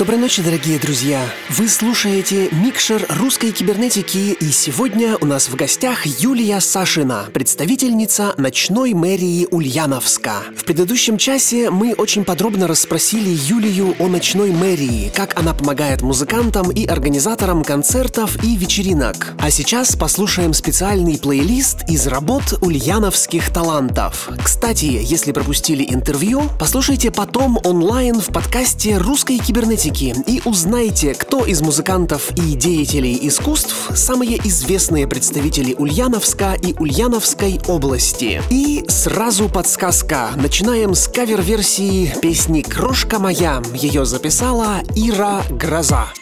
Доброй ночи, дорогие друзья! Вы слушаете Микшер русской кибернетики, и сегодня у нас в гостях Юлия Сашина, представительница ночной мэрии Ульяновска. В предыдущем часе мы очень подробно расспросили Юлию о ночной мэрии, как она помогает музыкантам и организаторам концертов и вечеринок. А сейчас послушаем специальный плейлист из работ ульяновских талантов. Кстати, если пропустили интервью, послушайте потом онлайн в подкасте русской кибернетики и узнайте, кто из музыкантов и деятелей искусств самые известные представители Ульяновска и Ульяновской области. И сразу подсказка. Начинаем с кавер-версии песни «Крошка моя». Ее записала Ира Гроза.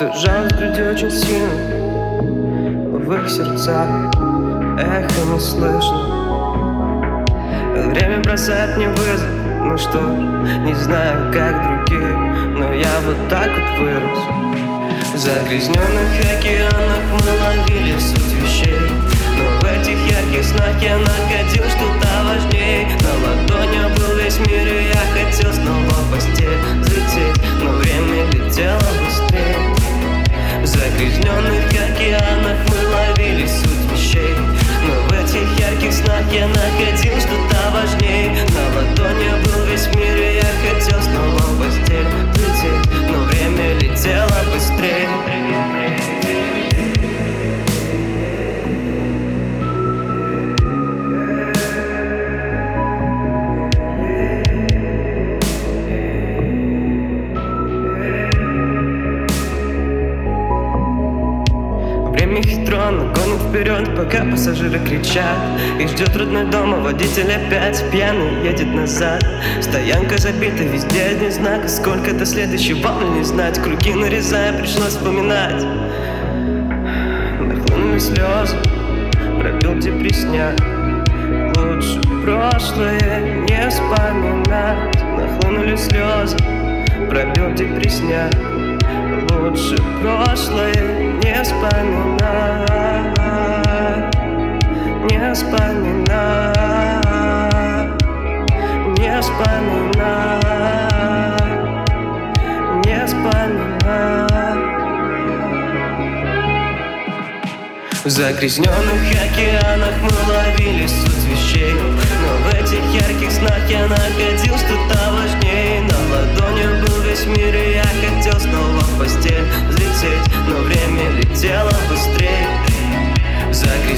Что-то жалость люди очень сильно В их сердцах эхо не слышно. Время бросает мне вызов Ну что, не знаю, как другие Но я вот так вот вырос. В загрязненных океанах мы ловили суть вещей Но в этих ярких снах я находил что-то важнее. На ладони был весь мир и я хотел снова в постель взлететь Но время летело загрязненных океанах мы ловили суть вещей. Но в этих ярких снах я находил что-то важнее. На ладони был весь мир и я хотел снова в постель Но время летело быстрее вперед, пока пассажиры кричат. И ждет родной дома, водитель опять пьяный едет назад. Стоянка забита, везде один знак. Сколько до следующей волны не знать. Круги нарезая, пришлось вспоминать. Нахлынули слезы, пробил депресняк. Лучше прошлое не вспоминать. Нахлынули слезы, пробил депресняк. Лучше прошлое не вспоминать Не вспоминать Не вспоминать Не вспоминать В загрязненных океанах мы ловили суть вещей Но в этих ярких снах я находил что-то важнее На ладони был весь мир и я хотел снова в постель взлететь Но время летело быстрее. В загрязненных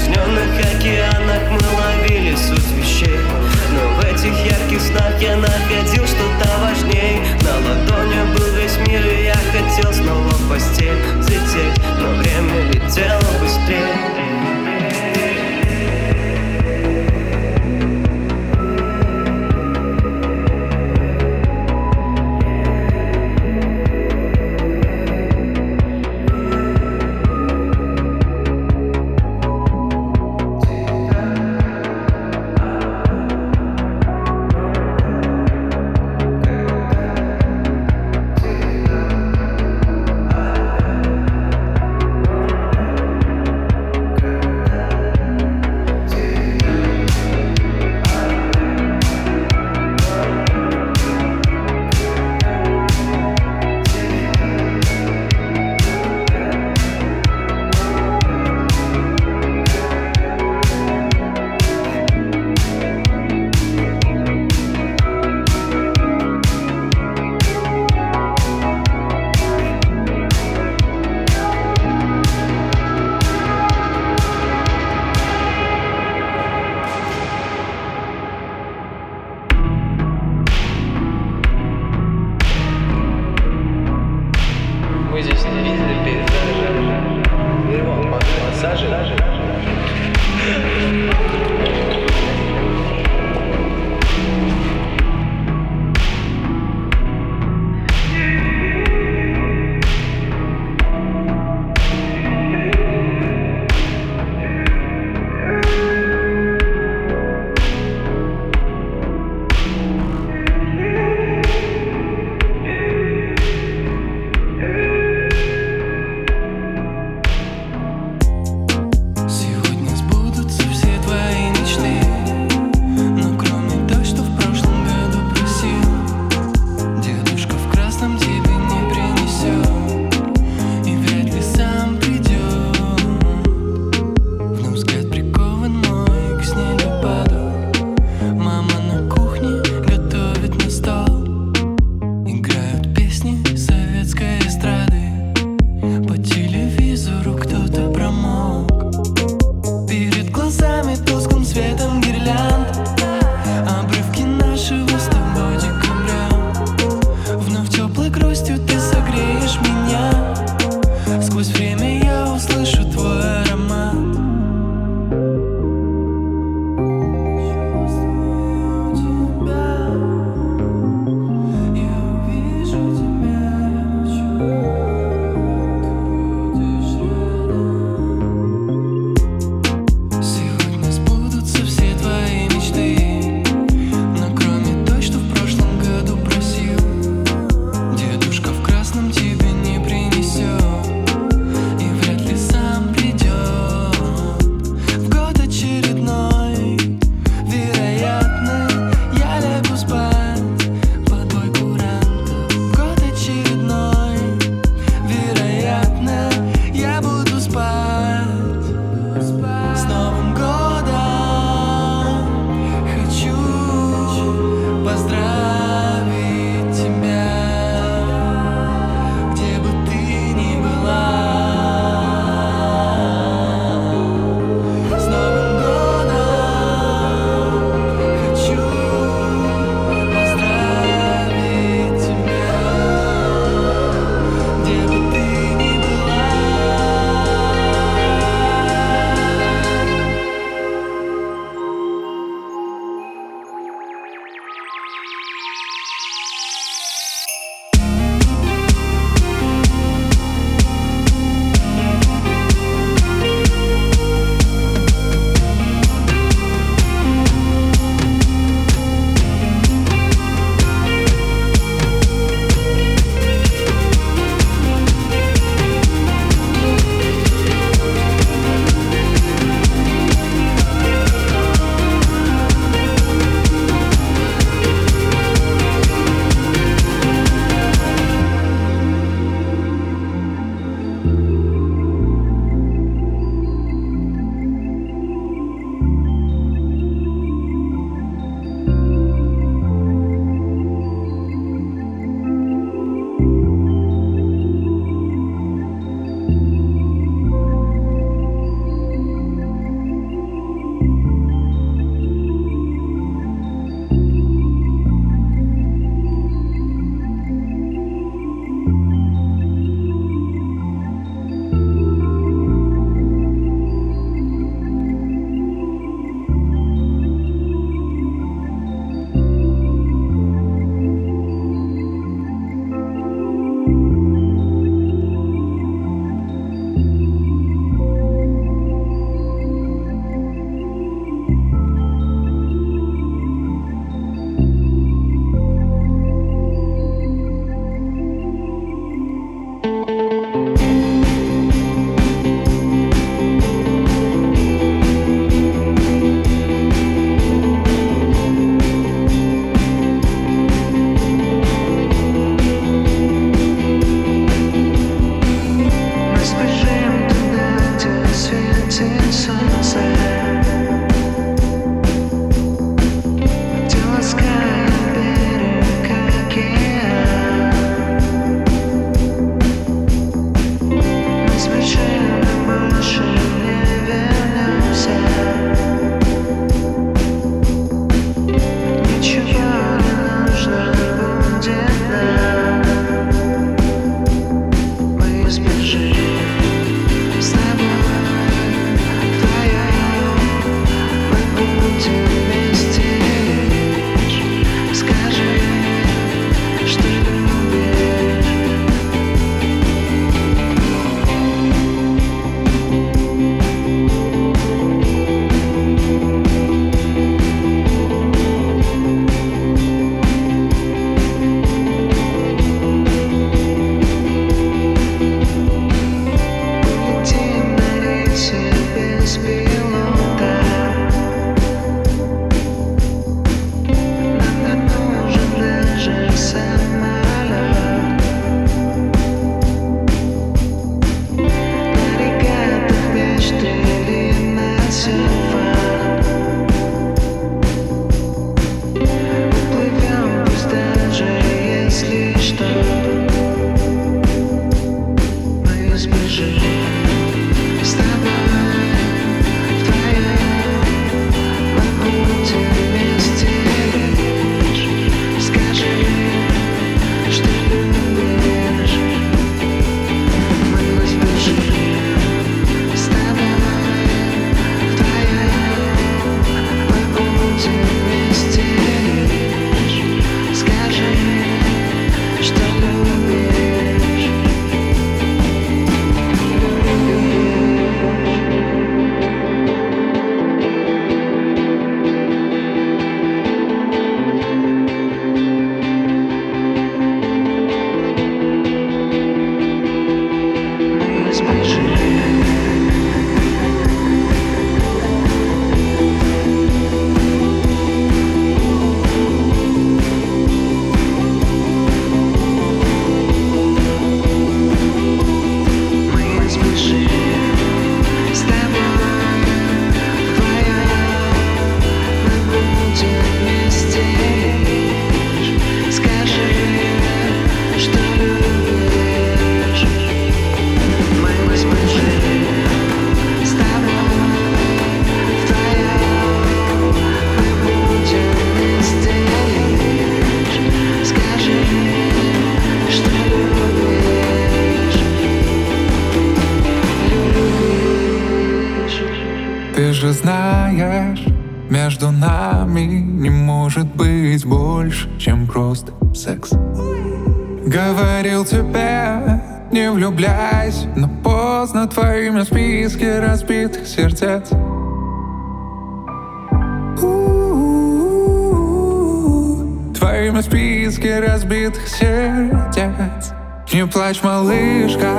сердец Не плачь, малышка,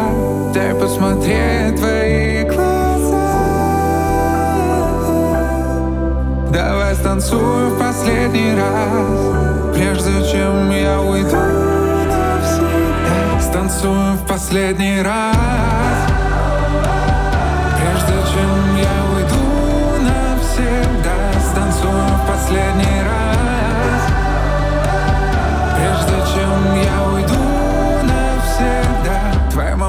дай посмотреть твои глаза. Давай станцуем в последний раз Прежде чем я уйду навсегда. Станцуем в последний раз чем я уйду навсегда. Станцую в последний раз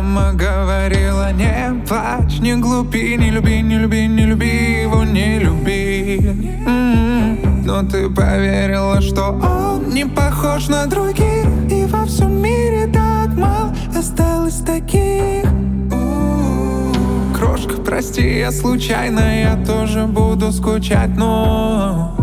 мама говорила не плачь, не глупи Не люби, не люби, не люби его, не люби м-м-м. Но ты поверила, что он не похож на других И во всем мире так мало осталось таких. Крошка, прости, я случайно, я тоже буду скучать, но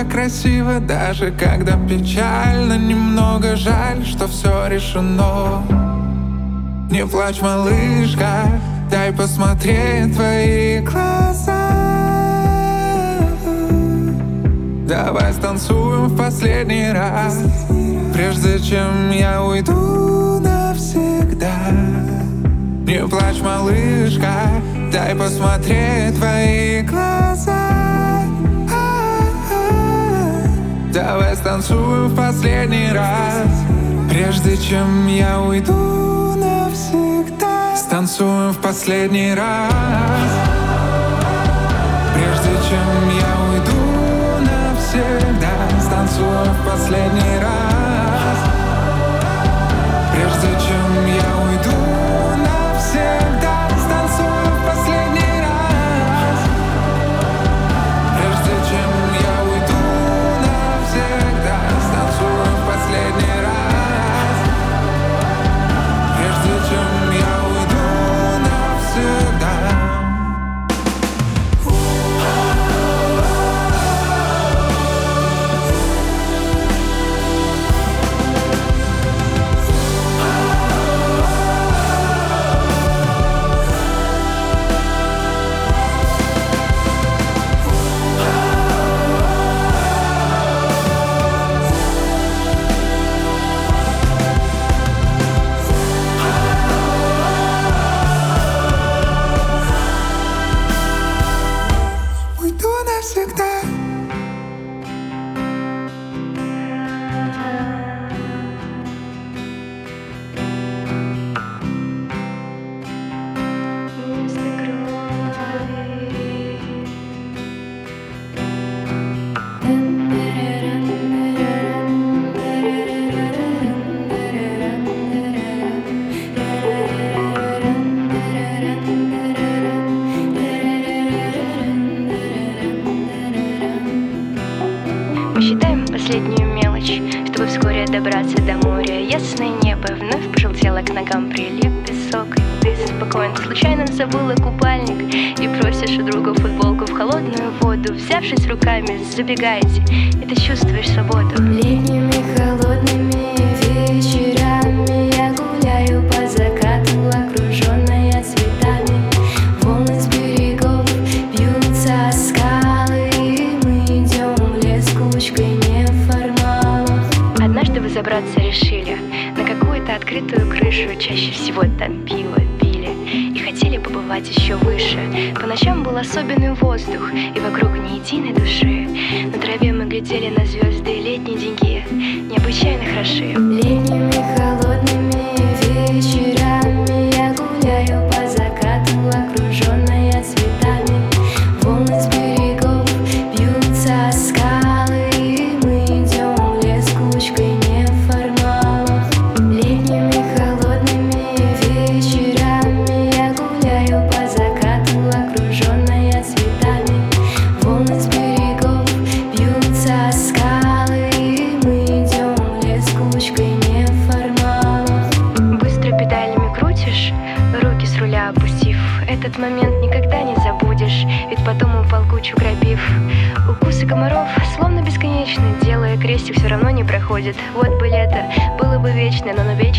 Ты так красива, даже когда печально. Немного жаль, что все решено. Не плачь, малышка, дай посмотреть твои глаза. Давай станцуем в последний раз Прежде чем я уйду навсегда. Не плачь, малышка, дай посмотреть твои глаза Давай станцуем в последний раз. Прежде чем я уйду навсегда Станцуем в последний раз. Прежде чем я уйду навсегда Станцуем в последний раз. Прежде чем я уйду забраться решили. На какую-то открытую крышу Чаще всего там пиво пили И хотели побывать еще выше. По ночам был особенный воздух И вокруг ни единой души. На траве мы глядели на звезды Летние деньги необычайно хороши Летними холодными вечерами. будет, вот бы лето Было бы вечно, но навечно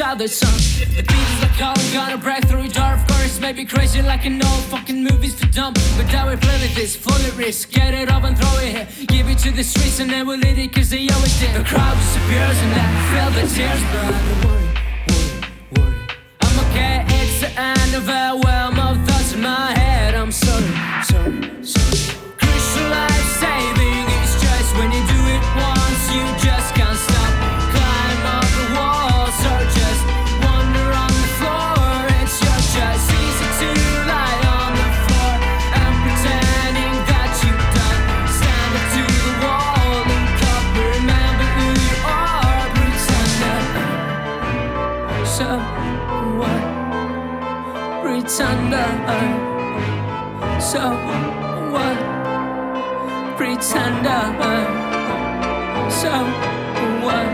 other songs. The beat is like calling, gonna break through dark forest. Maybe crazy like an old fucking movie's for dumb. But that we play with this, fully risk. Get it up and throw it here. Give it to the streets and they will eat it cause they always did. The crowd disappears and I feel the tears, burn. pretender. Oh. So what? Pretender. Oh. So what?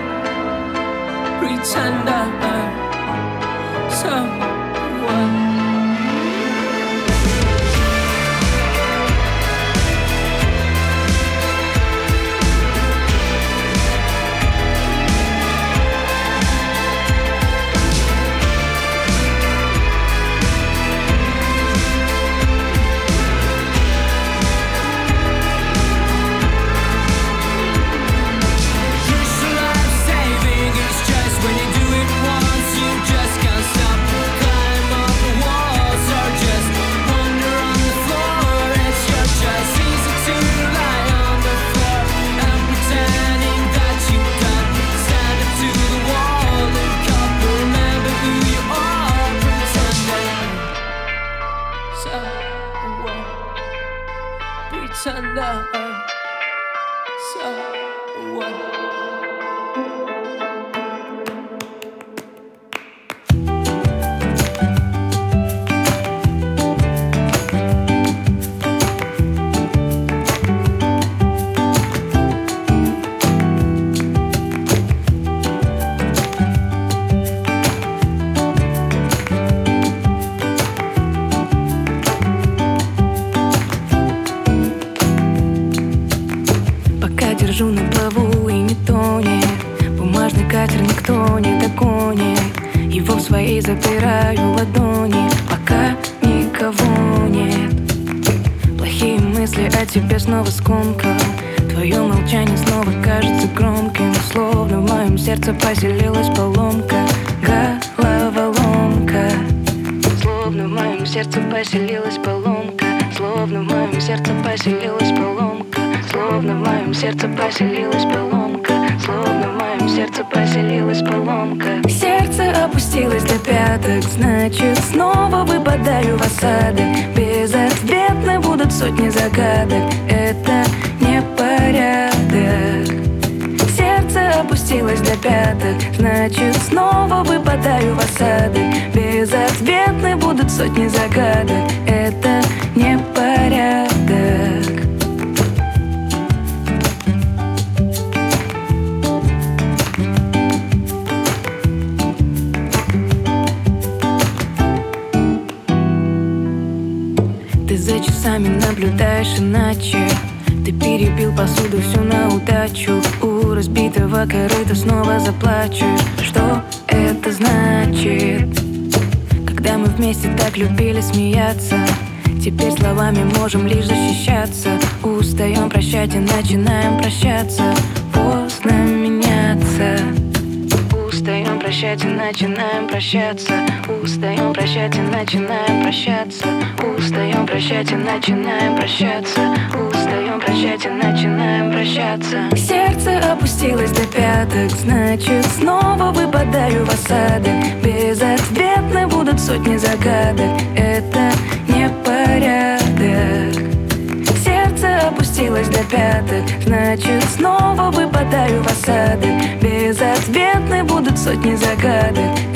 Pretender. Oh. So. Запираю ладони Пока никого нет. Плохие мысли о тебе снова скомкал Твое молчание снова кажется громким Словно в моем сердце поселилась поломка Головоломка. Словно в моем сердце поселилась поломка Словно в моем сердце поселилась поломка Словно в моем сердце поселилась поломка Словно в сердце поселилась поломка Сердце опустилось до пяток Значит снова выпадаю в осадок. Безответны будут сотни загадок Это не порядок Сердце опустилось до пяток Значит снова выпадаю в осадок. Безответны будут сотни загадок Это не наблюдаешь иначе. Ты перебил посуду всю на удачу. У разбитого корыта снова заплачешь Что это значит? Когда мы вместе так любили смеяться Теперь словами можем лишь защищаться. Устаем прощать и начинаем прощаться. Поздно меняться прощать и начинаем прощаться. Устаем прощать и начинаем прощаться. Устаем прощать и начинаем прощаться. Устаем прощать и начинаем прощаться. Сердце опустилось до пяток Значит снова выпадаю в осадок. Безответны будут сотни загадок Это не порядок. Сердце опустилось до пяток Значит снова выпадаю в Безответны будут сотни загадок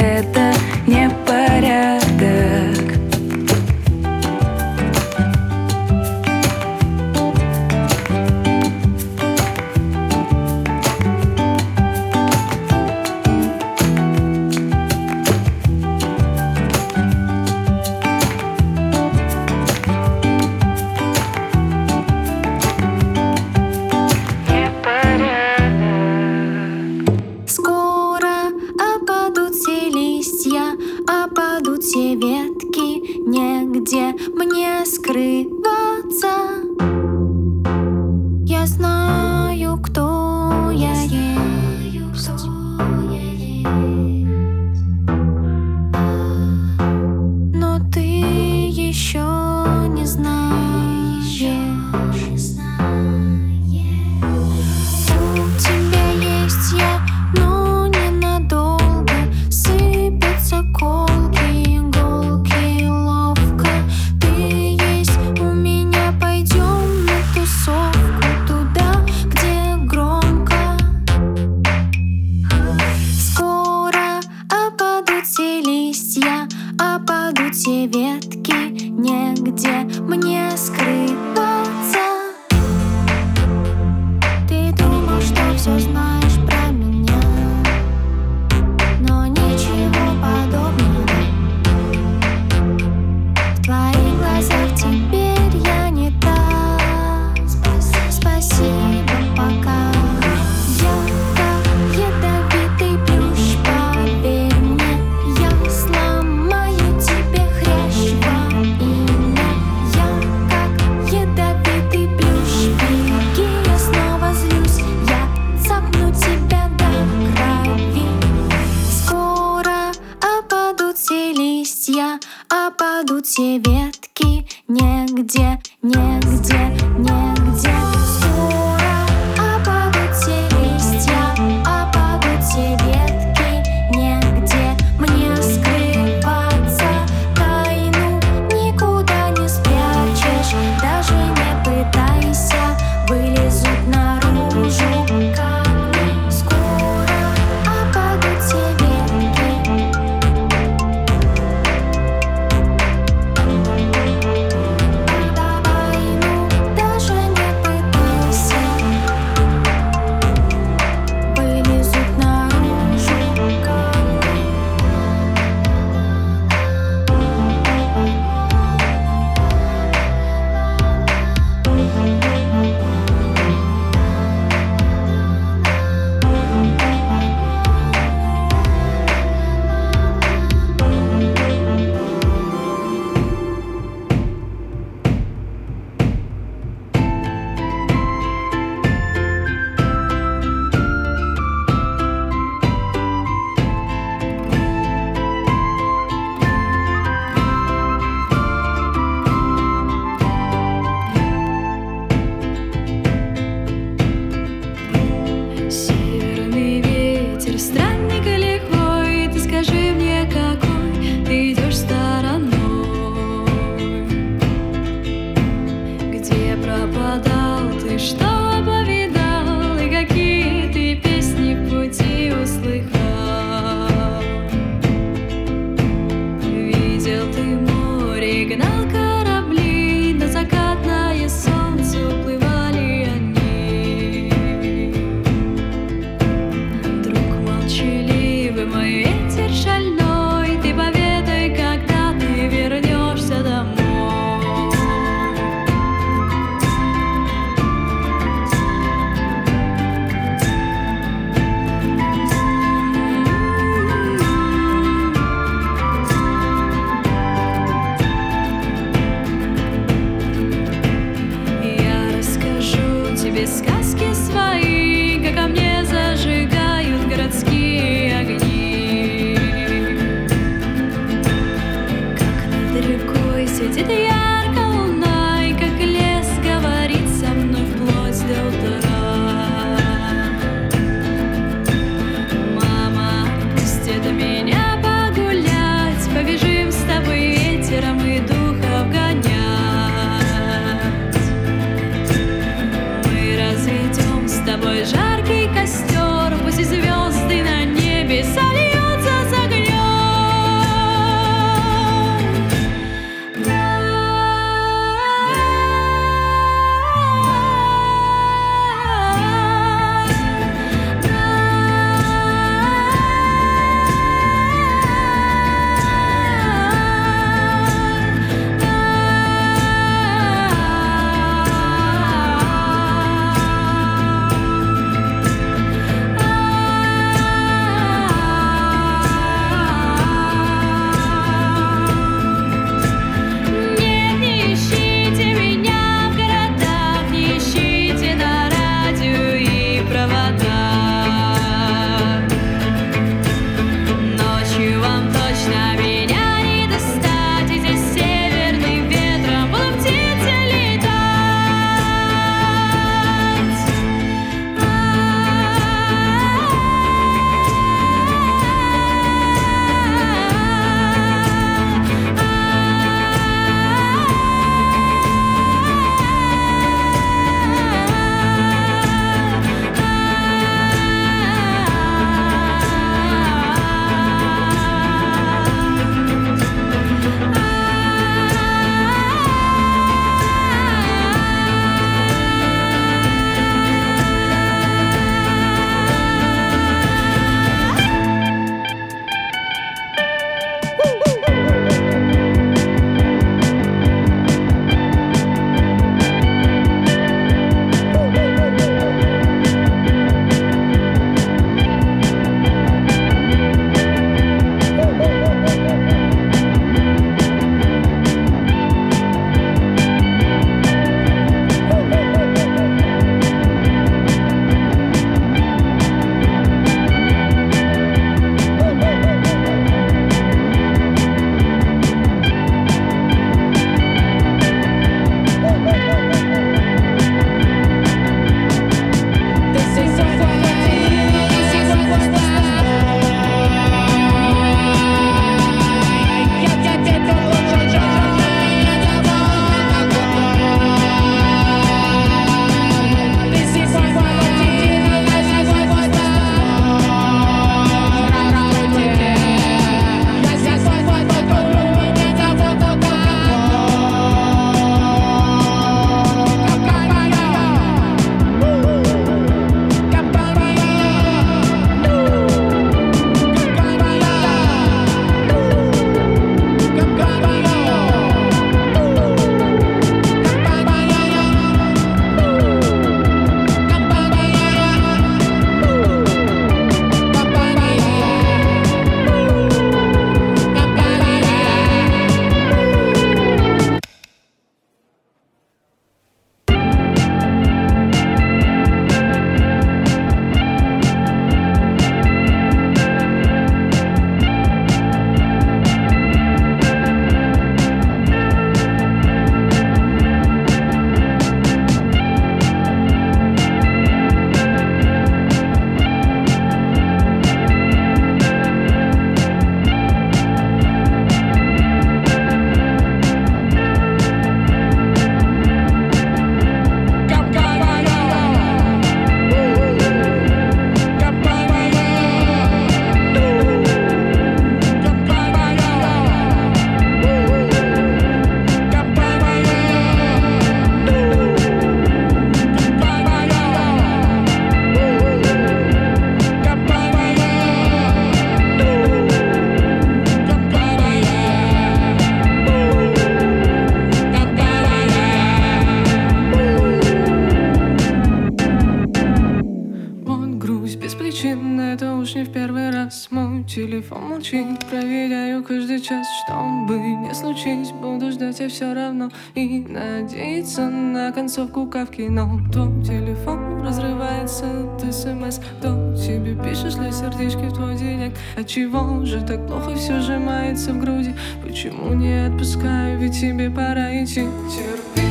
Надеяться на концовку кавки Но твой телефон разрывается от смс Кто тебе пишет, шлю сердечки в твой директ А чего же так плохо все сжимается в груди? Почему не отпускаю, ведь тебе пора идти. Терпи,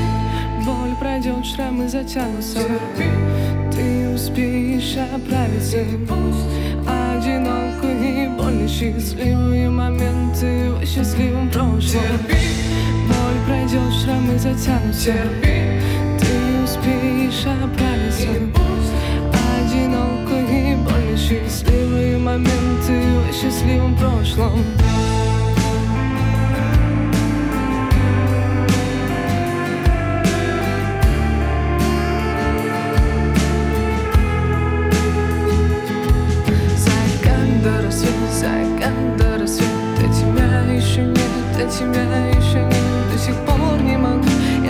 боль пройдет, шрамы затянутся Терпи, ты успеешь оправиться. Пусть одиноко и больно счастливые моменты в счастливом прошлом. Терпи, пройдет, шрамы затянутся Терпи, ты успеешь оправиться. Одиноко и больно счастливые моменты в счастливом прошлом. Закат до рассвет, закат до рассвет До тебя еще нет, тебя еще нет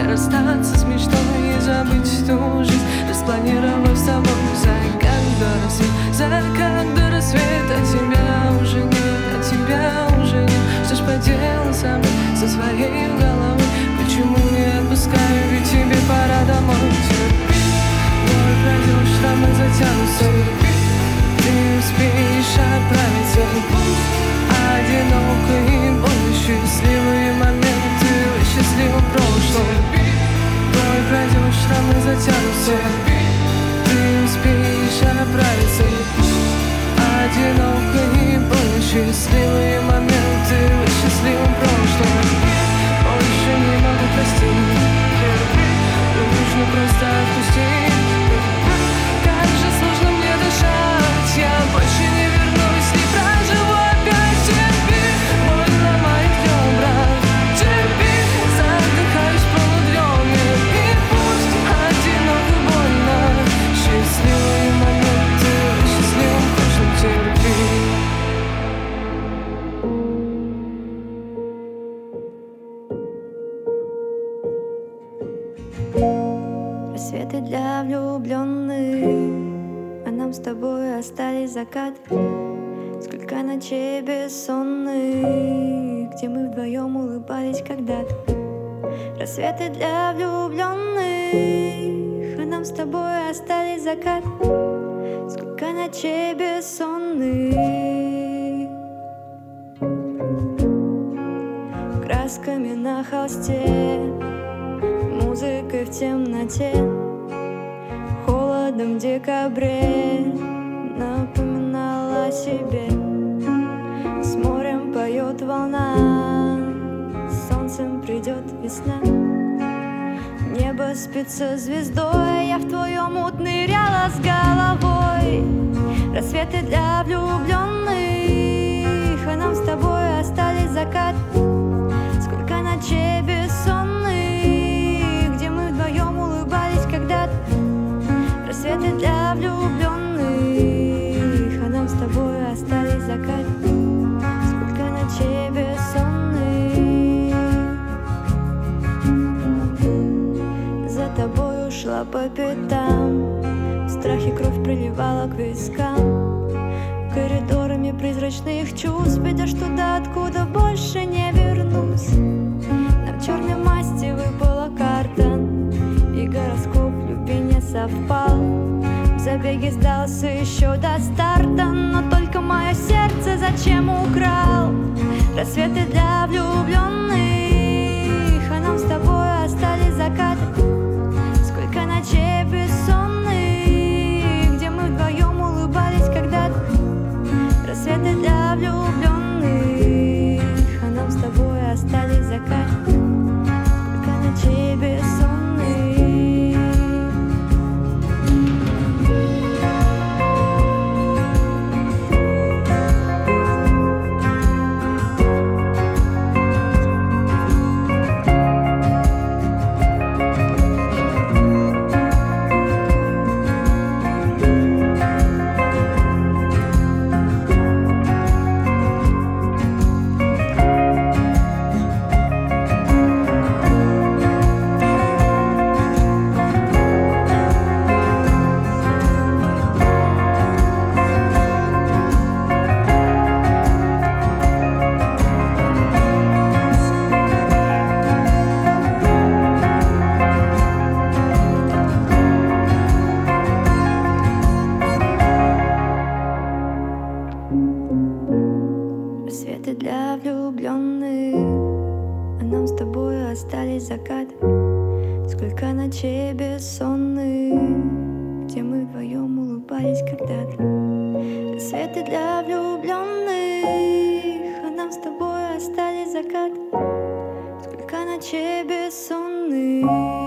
я расстаться с мечтой И забыть ту жизнь, распланировав с тобой Закат до рассвет, закат до рассвет А тебя уже нет, а тебя уже нет. Что ж поделать со мной, со своей головой? Почему не отпускаю, ведь тебе пора домой. Терпи, боль пройдет, шрамы затянутся ты успеешь отправиться Одиноко и больно счастливые моменты в счастливом прошлом Боль пройдет, шрамы затянутся. Ты успеешь отправиться Одиноко и больно счастливые моменты в счастливом прошлом. Больше не могу простить. Нужно просто отпустить забеге сдался еще до старта Но только мое сердце зачем украл? Рассветы для влюбленных А нам с тобой остались закаты Сколько ночей ночей бессонных Где мы вдвоем улыбались когда-то. Рассветы для влюбленных А нам с тобой остались закат Сколько ночей бессонных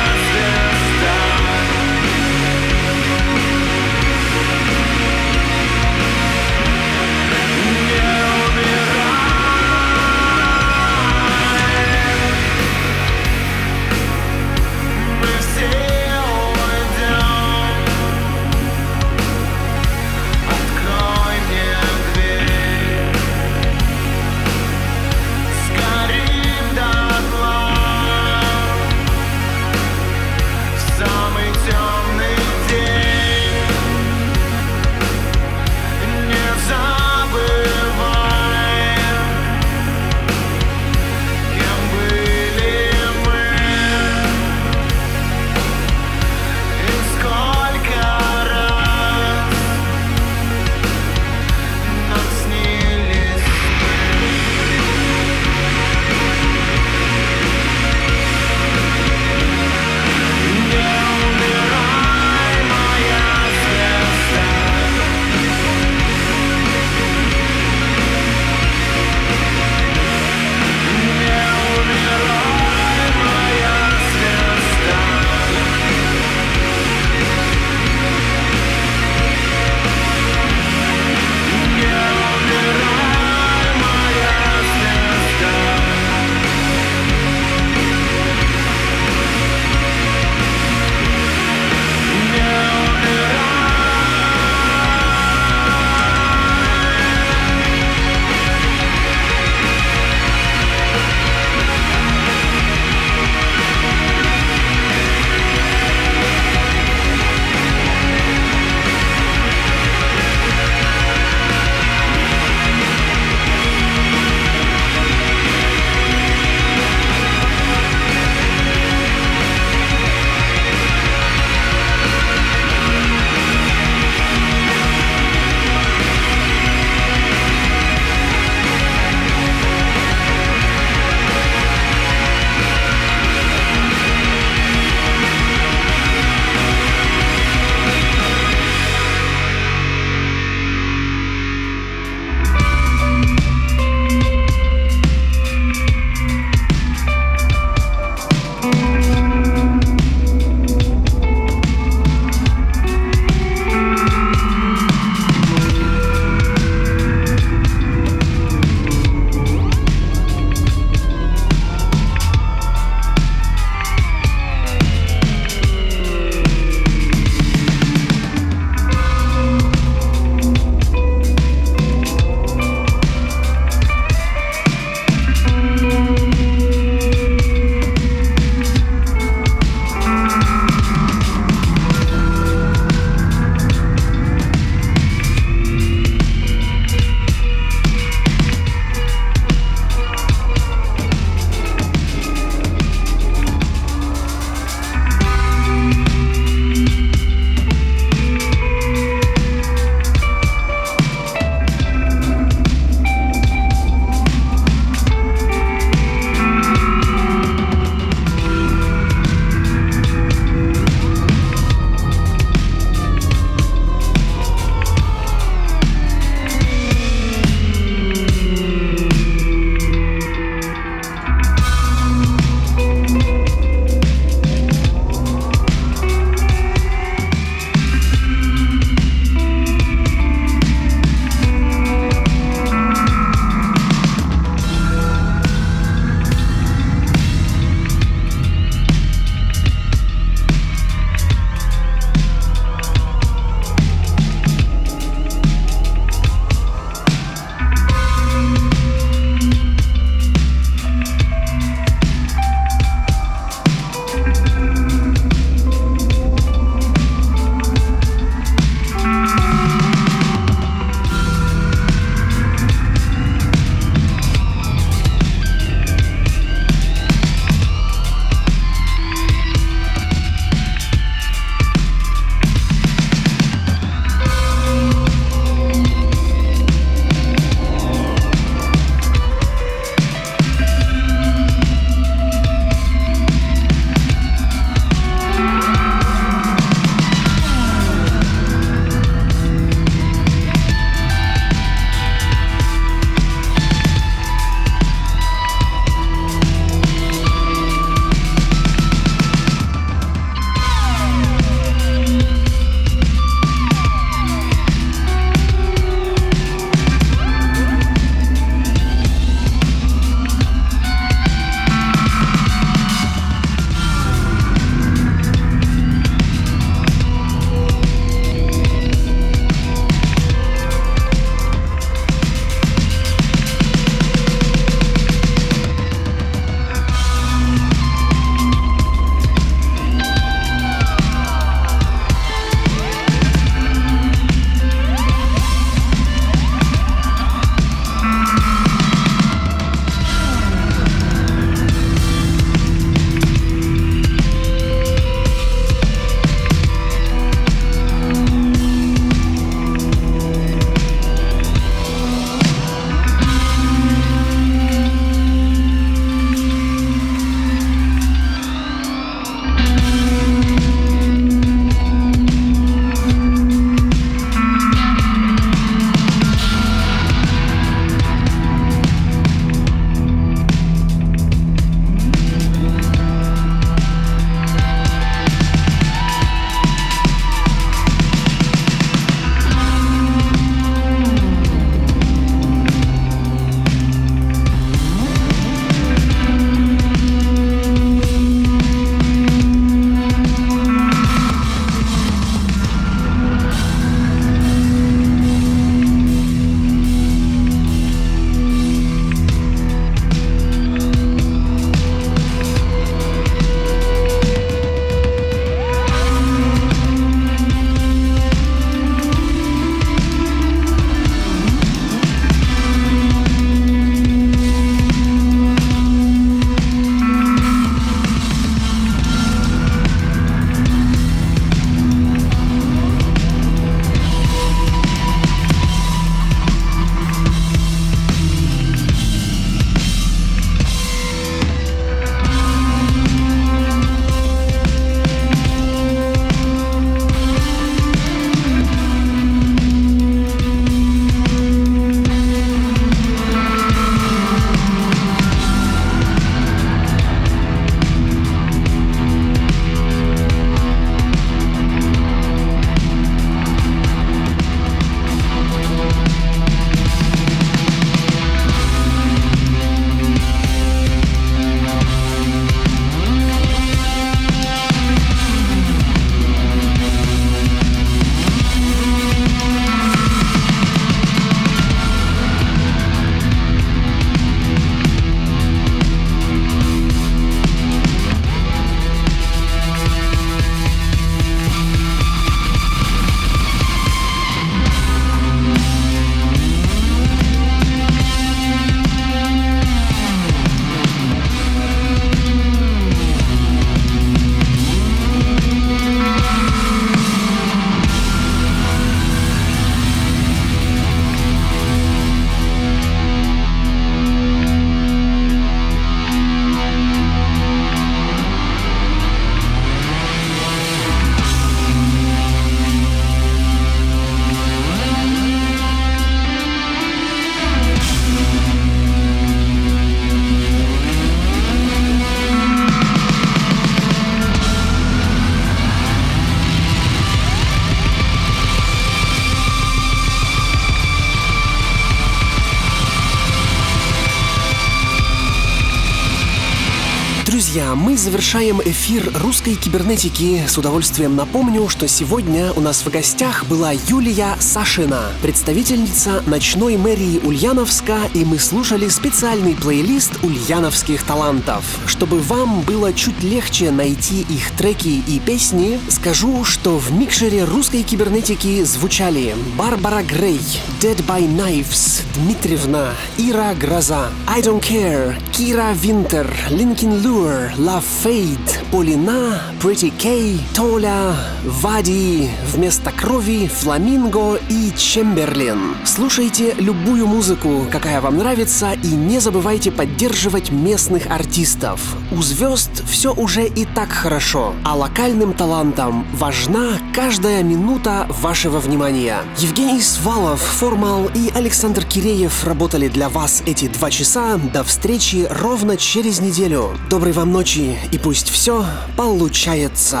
завершаем эфир русской кибернетики. С удовольствием напомню, что сегодня у нас в гостях была Юлия Сашина, представительница ночной мэрии Ульяновска, и мы слушали специальный плейлист ульяновских талантов. Чтобы вам было чуть легче найти их треки и песни, скажу, что в микшере русской кибернетики звучали Барбара Грей, Dead by Knives, Дмитриевна, Ира Гроза, I Don't Care, Кира Винтер, Линкин Лур, Love Fade, Полина, Pretty K, Толя, Вади, вместо крови, Фламинго и Чемберлин. Слушайте любую музыку, какая вам нравится, и не забывайте поддерживать местных артистов. У звезд все уже и так хорошо, а локальным талантам важна каждая минута вашего внимания. Евгений Свалов, Формал и Александр Киреев работали для вас эти два часа. До встречи ровно через неделю. Доброй вам ночи и пусть все получается.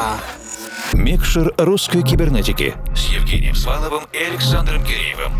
Микшер русской кибернетики с Евгением Сваловым и Александром Киреевым.